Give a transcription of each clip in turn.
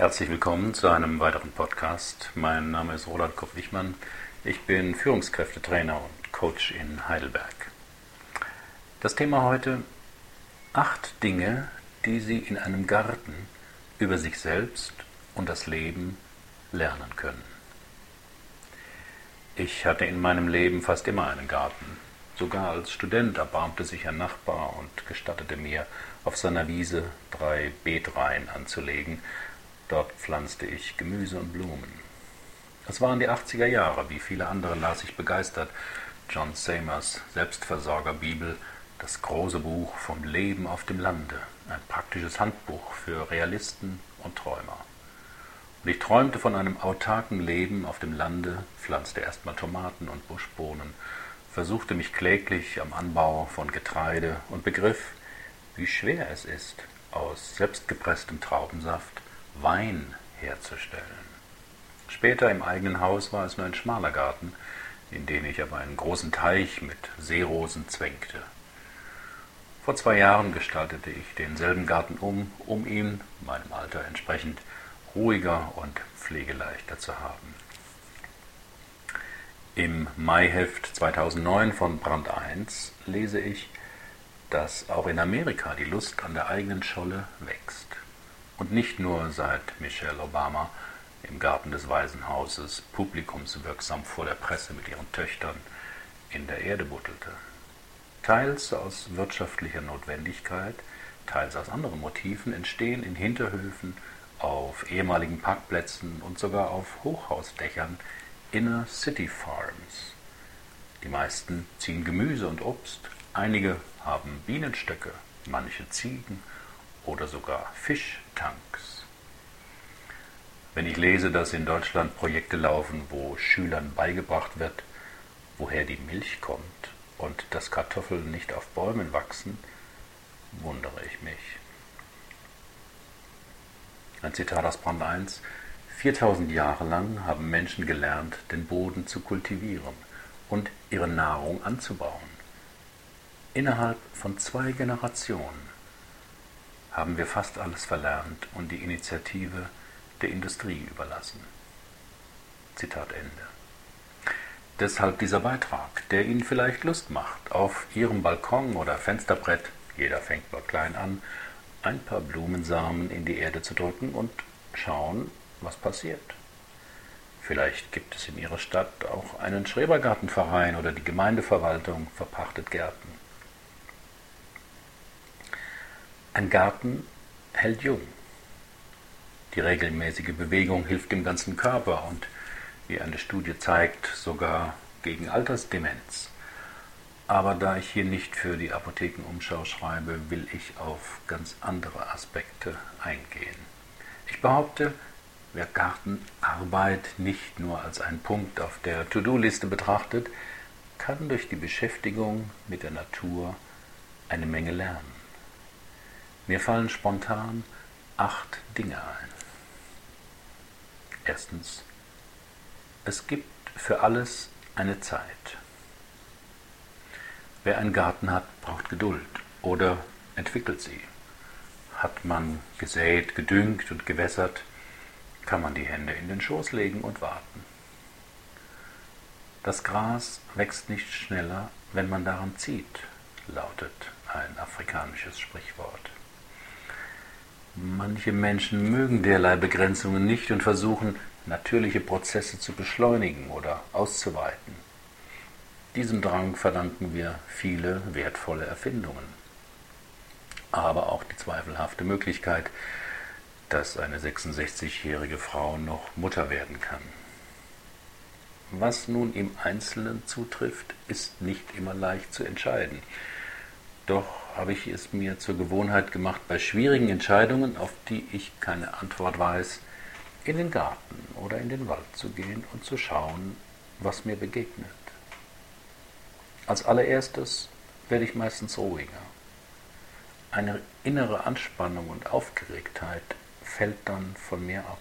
Herzlich willkommen zu einem weiteren Podcast. Mein Name ist Roland Kopp-Wichmann. Ich bin Führungskräftetrainer und Coach in Heidelberg. Das Thema heute: acht Dinge, die Sie in einem Garten über sich selbst und das Leben lernen können. Ich hatte in meinem Leben fast immer einen Garten. Sogar als Student erbarmte sich ein Nachbar und gestattete mir, auf seiner Wiese drei Beetreihen anzulegen. Dort pflanzte ich Gemüse und Blumen. Es waren die 80er Jahre, wie viele andere las ich begeistert John Samers Selbstversorgerbibel, das große Buch vom Leben auf dem Lande, ein praktisches Handbuch für Realisten und Träumer. Und ich träumte von einem autarken Leben auf dem Lande, pflanzte erstmal Tomaten und Buschbohnen, versuchte mich kläglich am Anbau von Getreide und begriff, wie schwer es ist, aus selbstgepresstem Traubensaft Wein herzustellen. Später im eigenen Haus war es nur ein schmaler Garten, in den ich aber einen großen Teich mit Seerosen zwängte. Vor zwei Jahren gestaltete ich denselben Garten um, um ihn, meinem Alter entsprechend, ruhiger und pflegeleichter zu haben. Im Maiheft 2009 von Brand 1 lese ich, dass auch in Amerika die Lust an der eigenen Scholle wächst. Und nicht nur seit Michelle Obama im Garten des Waisenhauses publikumswirksam vor der Presse mit ihren Töchtern in der Erde buttelte. Teils aus wirtschaftlicher Notwendigkeit, teils aus anderen Motiven entstehen in Hinterhöfen, auf ehemaligen Parkplätzen und sogar auf Hochhausdächern Inner City Farms. Die meisten ziehen Gemüse und Obst, einige haben Bienenstöcke, manche Ziegen oder sogar Fischtanks. Wenn ich lese, dass in Deutschland Projekte laufen, wo Schülern beigebracht wird, woher die Milch kommt und dass Kartoffeln nicht auf Bäumen wachsen, wundere ich mich. Ein Zitat aus Brand 1. 4000 Jahre lang haben Menschen gelernt, den Boden zu kultivieren und ihre Nahrung anzubauen. Innerhalb von zwei Generationen haben wir fast alles verlernt und die Initiative der Industrie überlassen. Zitat Ende. Deshalb dieser Beitrag, der Ihnen vielleicht Lust macht, auf Ihrem Balkon oder Fensterbrett, jeder fängt mal klein an, ein paar Blumensamen in die Erde zu drücken und schauen, was passiert. Vielleicht gibt es in Ihrer Stadt auch einen Schrebergartenverein oder die Gemeindeverwaltung verpachtet Gärten. Ein Garten hält jung. Die regelmäßige Bewegung hilft dem ganzen Körper und wie eine Studie zeigt, sogar gegen Altersdemenz. Aber da ich hier nicht für die Apothekenumschau schreibe, will ich auf ganz andere Aspekte eingehen. Ich behaupte, wer Gartenarbeit nicht nur als einen Punkt auf der To-Do-Liste betrachtet, kann durch die Beschäftigung mit der Natur eine Menge lernen. Mir fallen spontan acht Dinge ein. Erstens, es gibt für alles eine Zeit. Wer einen Garten hat, braucht Geduld oder entwickelt sie. Hat man gesät, gedüngt und gewässert, kann man die Hände in den Schoß legen und warten. Das Gras wächst nicht schneller, wenn man daran zieht, lautet ein afrikanisches Sprichwort. Manche Menschen mögen derlei Begrenzungen nicht und versuchen, natürliche Prozesse zu beschleunigen oder auszuweiten. Diesem Drang verdanken wir viele wertvolle Erfindungen, aber auch die zweifelhafte Möglichkeit, dass eine 66-jährige Frau noch Mutter werden kann. Was nun im Einzelnen zutrifft, ist nicht immer leicht zu entscheiden. Doch habe ich es mir zur Gewohnheit gemacht, bei schwierigen Entscheidungen, auf die ich keine Antwort weiß, in den Garten oder in den Wald zu gehen und zu schauen, was mir begegnet. Als allererstes werde ich meistens ruhiger. Eine innere Anspannung und Aufgeregtheit fällt dann von mir ab.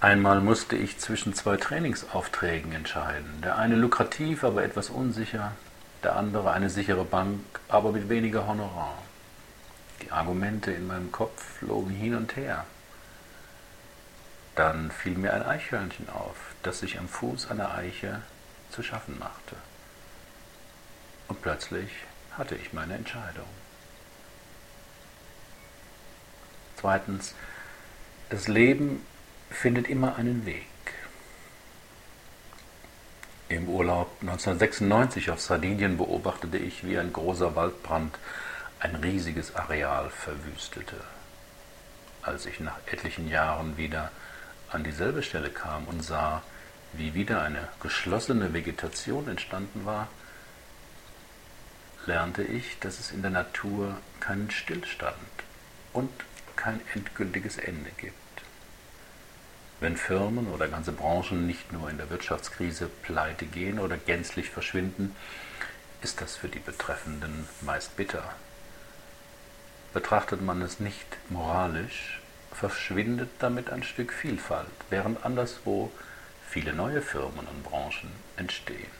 Einmal musste ich zwischen zwei Trainingsaufträgen entscheiden. Der eine lukrativ, aber etwas unsicher, der andere eine sichere Bank, aber mit weniger Honorar. Die Argumente in meinem Kopf flogen hin und her. Dann fiel mir ein Eichhörnchen auf, das sich am Fuß einer Eiche zu schaffen machte. Und plötzlich hatte ich meine Entscheidung. Zweitens, das Leben findet immer einen Weg. Im Urlaub 1996 auf Sardinien beobachtete ich, wie ein großer Waldbrand ein riesiges Areal verwüstete. Als ich nach etlichen Jahren wieder an dieselbe Stelle kam und sah, wie wieder eine geschlossene Vegetation entstanden war, lernte ich, dass es in der Natur keinen Stillstand und kein endgültiges Ende gibt. Wenn Firmen oder ganze Branchen nicht nur in der Wirtschaftskrise pleite gehen oder gänzlich verschwinden, ist das für die Betreffenden meist bitter. Betrachtet man es nicht moralisch, verschwindet damit ein Stück Vielfalt, während anderswo viele neue Firmen und Branchen entstehen.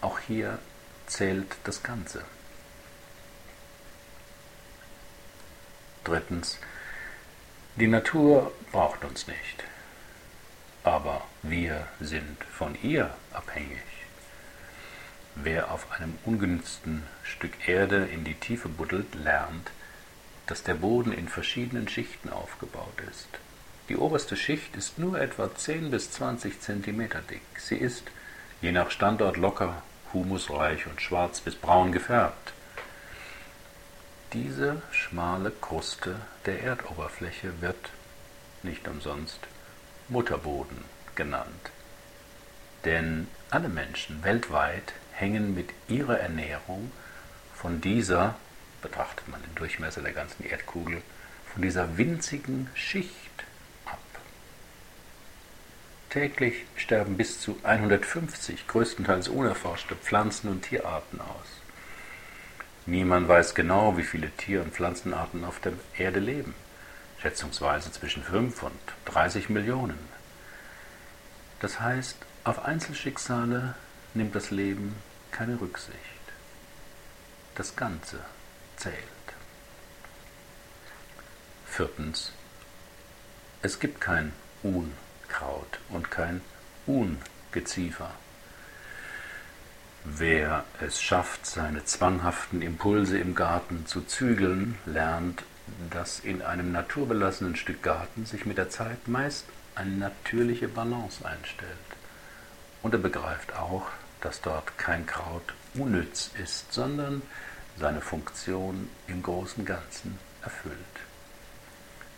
Auch hier zählt das Ganze. Drittens, die Natur braucht uns nicht, aber wir sind von ihr abhängig. Wer auf einem ungenützten Stück Erde in die Tiefe buddelt, lernt, dass der Boden in verschiedenen Schichten aufgebaut ist. Die oberste Schicht ist nur etwa 10 bis 20 Zentimeter dick. Sie ist, je nach Standort, locker, humusreich und schwarz bis braun gefärbt. Diese schmale Kruste der Erdoberfläche wird, nicht umsonst, Mutterboden genannt. Denn alle Menschen weltweit hängen mit ihrer Ernährung von dieser, betrachtet man den Durchmesser der ganzen Erdkugel, von dieser winzigen Schicht ab. Täglich sterben bis zu 150 größtenteils unerforschte Pflanzen- und Tierarten aus. Niemand weiß genau, wie viele Tier- und Pflanzenarten auf der Erde leben, schätzungsweise zwischen 5 und 30 Millionen. Das heißt, auf Einzelschicksale nimmt das Leben keine Rücksicht. Das Ganze zählt. Viertens. Es gibt kein Unkraut und kein Ungeziefer. Wer es schafft, seine zwanghaften Impulse im Garten zu zügeln, lernt, dass in einem naturbelassenen Stück Garten sich mit der Zeit meist eine natürliche Balance einstellt. Und er begreift auch, dass dort kein Kraut unnütz ist, sondern seine Funktion im großen Ganzen erfüllt.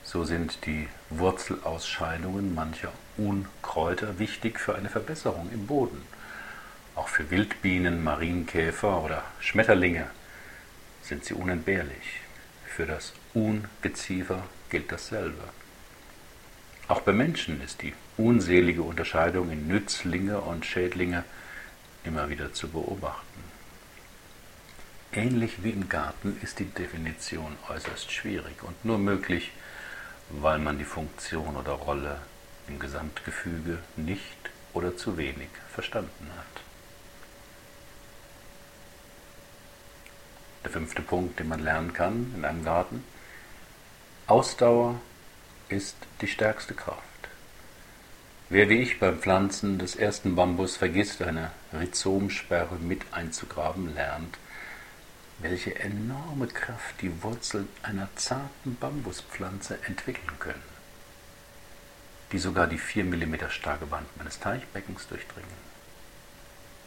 So sind die Wurzelausscheidungen mancher Unkräuter wichtig für eine Verbesserung im Boden auch für Wildbienen, Marienkäfer oder Schmetterlinge sind sie unentbehrlich. Für das Ungeziefer gilt dasselbe. Auch bei Menschen ist die unselige Unterscheidung in Nützlinge und Schädlinge immer wieder zu beobachten. Ähnlich wie im Garten ist die Definition äußerst schwierig und nur möglich, weil man die Funktion oder Rolle im Gesamtgefüge nicht oder zu wenig verstanden hat. Der fünfte Punkt, den man lernen kann in einem Garten. Ausdauer ist die stärkste Kraft. Wer wie ich beim Pflanzen des ersten Bambus vergisst, eine Rhizomsperre mit einzugraben, lernt, welche enorme Kraft die Wurzeln einer zarten Bambuspflanze entwickeln können, die sogar die 4 mm starke Wand meines Teichbeckens durchdringen.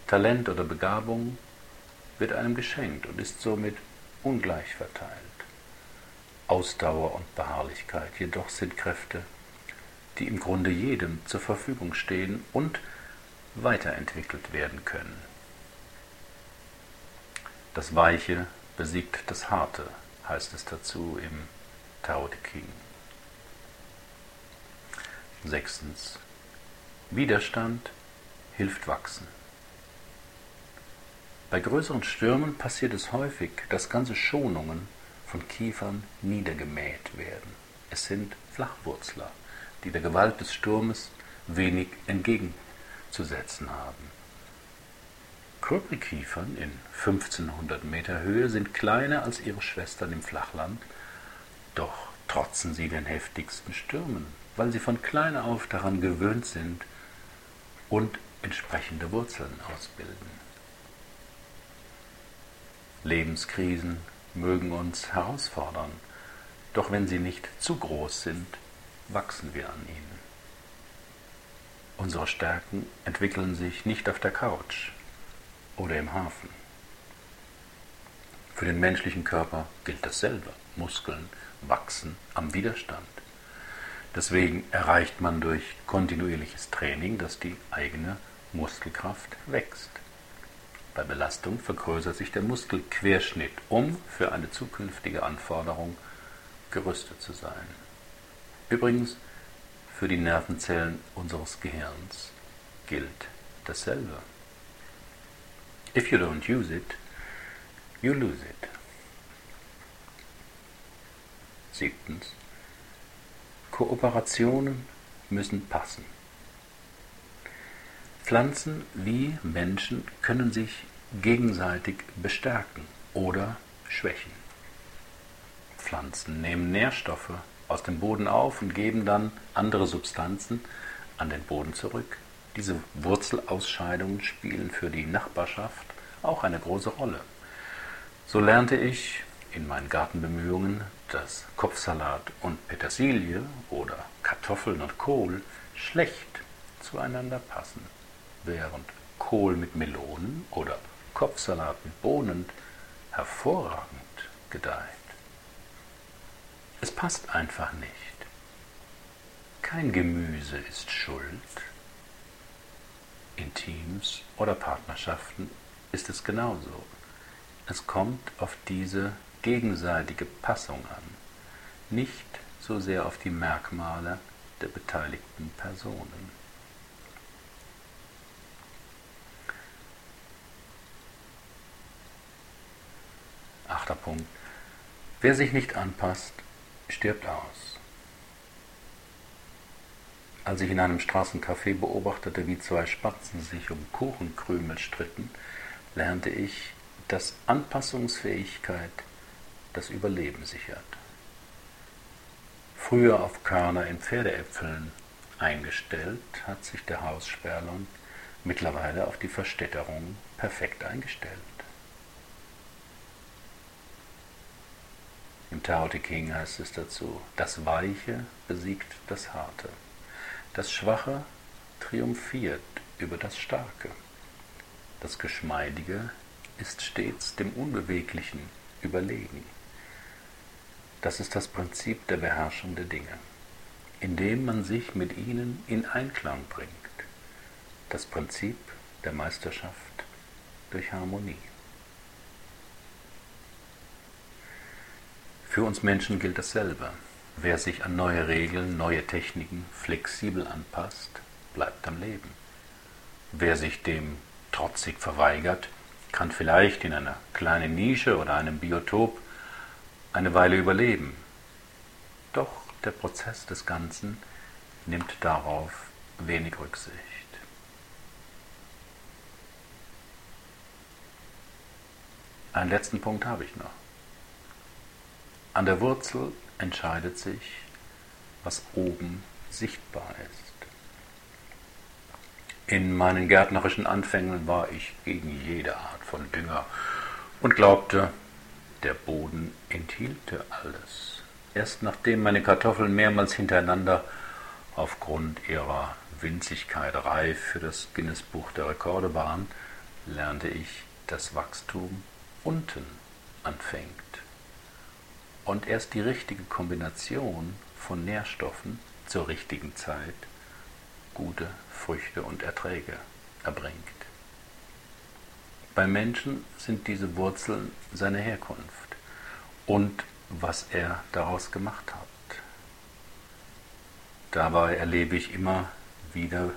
Talent oder Begabung wird einem geschenkt und ist somit ungleich verteilt. Ausdauer und Beharrlichkeit jedoch sind Kräfte, die im Grunde jedem zur Verfügung stehen und weiterentwickelt werden können. Das Weiche besiegt das Harte, heißt es dazu im Tao Te Ching. Sechstens. Widerstand hilft wachsen. Bei größeren Stürmen passiert es häufig, dass ganze Schonungen von Kiefern niedergemäht werden. Es sind Flachwurzler, die der Gewalt des Sturmes wenig entgegenzusetzen haben. Krüppelkiefern in 1500 Meter Höhe sind kleiner als ihre Schwestern im Flachland, doch trotzen sie den heftigsten Stürmen, weil sie von klein auf daran gewöhnt sind und entsprechende Wurzeln ausbilden. Lebenskrisen mögen uns herausfordern, doch wenn sie nicht zu groß sind, wachsen wir an ihnen. Unsere Stärken entwickeln sich nicht auf der Couch oder im Hafen. Für den menschlichen Körper gilt dasselbe. Muskeln wachsen am Widerstand. Deswegen erreicht man durch kontinuierliches Training, dass die eigene Muskelkraft wächst. Bei Belastung vergrößert sich der Muskelquerschnitt, um für eine zukünftige Anforderung gerüstet zu sein. Übrigens, für die Nervenzellen unseres Gehirns gilt dasselbe. If you don't use it, you lose it. Siebtens. Kooperationen müssen passen. Pflanzen wie Menschen können sich gegenseitig bestärken oder schwächen. Pflanzen nehmen Nährstoffe aus dem Boden auf und geben dann andere Substanzen an den Boden zurück. Diese Wurzelausscheidungen spielen für die Nachbarschaft auch eine große Rolle. So lernte ich in meinen Gartenbemühungen, dass Kopfsalat und Petersilie oder Kartoffeln und Kohl schlecht zueinander passen, während Kohl mit Melonen oder Kopfsalat mit Bohnen hervorragend gedeiht. Es passt einfach nicht. Kein Gemüse ist schuld. In Teams oder Partnerschaften ist es genauso. Es kommt auf diese gegenseitige Passung an, nicht so sehr auf die Merkmale der beteiligten Personen. Achter Punkt. Wer sich nicht anpasst, stirbt aus. Als ich in einem Straßencafé beobachtete, wie zwei Spatzen sich um Kuchenkrümel stritten, lernte ich, dass Anpassungsfähigkeit das Überleben sichert. Früher auf Körner in Pferdeäpfeln eingestellt, hat sich der Haussperlon mittlerweile auf die Verstädterung perfekt eingestellt. Im Tao Te King heißt es dazu, das Weiche besiegt das Harte, das Schwache triumphiert über das Starke, das Geschmeidige ist stets dem Unbeweglichen überlegen. Das ist das Prinzip der Beherrschung der Dinge, indem man sich mit ihnen in Einklang bringt. Das Prinzip der Meisterschaft durch Harmonie. Für uns Menschen gilt dasselbe. Wer sich an neue Regeln, neue Techniken flexibel anpasst, bleibt am Leben. Wer sich dem trotzig verweigert, kann vielleicht in einer kleinen Nische oder einem Biotop eine Weile überleben. Doch der Prozess des Ganzen nimmt darauf wenig Rücksicht. Einen letzten Punkt habe ich noch. An der Wurzel entscheidet sich, was oben sichtbar ist. In meinen gärtnerischen Anfängen war ich gegen jede Art von Dünger und glaubte, der Boden enthielte alles. Erst nachdem meine Kartoffeln mehrmals hintereinander aufgrund ihrer Winzigkeit reif für das Guinness-Buch der Rekorde waren, lernte ich, dass Wachstum unten anfängt und erst die richtige Kombination von Nährstoffen zur richtigen Zeit gute Früchte und Erträge erbringt. Beim Menschen sind diese Wurzeln seine Herkunft und was er daraus gemacht hat. Dabei erlebe ich immer wieder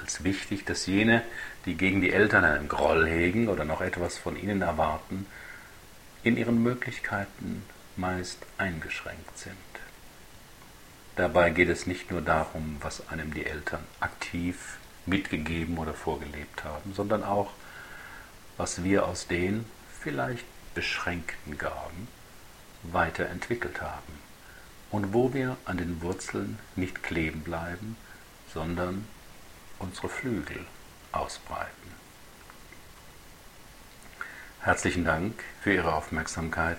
als wichtig, dass jene, die gegen die Eltern einen Groll hegen oder noch etwas von ihnen erwarten, in ihren Möglichkeiten meist eingeschränkt sind. Dabei geht es nicht nur darum, was einem die Eltern aktiv mitgegeben oder vorgelebt haben, sondern auch, was wir aus den vielleicht beschränkten Gaben weiterentwickelt haben und wo wir an den Wurzeln nicht kleben bleiben, sondern unsere Flügel ausbreiten. Herzlichen Dank für Ihre Aufmerksamkeit.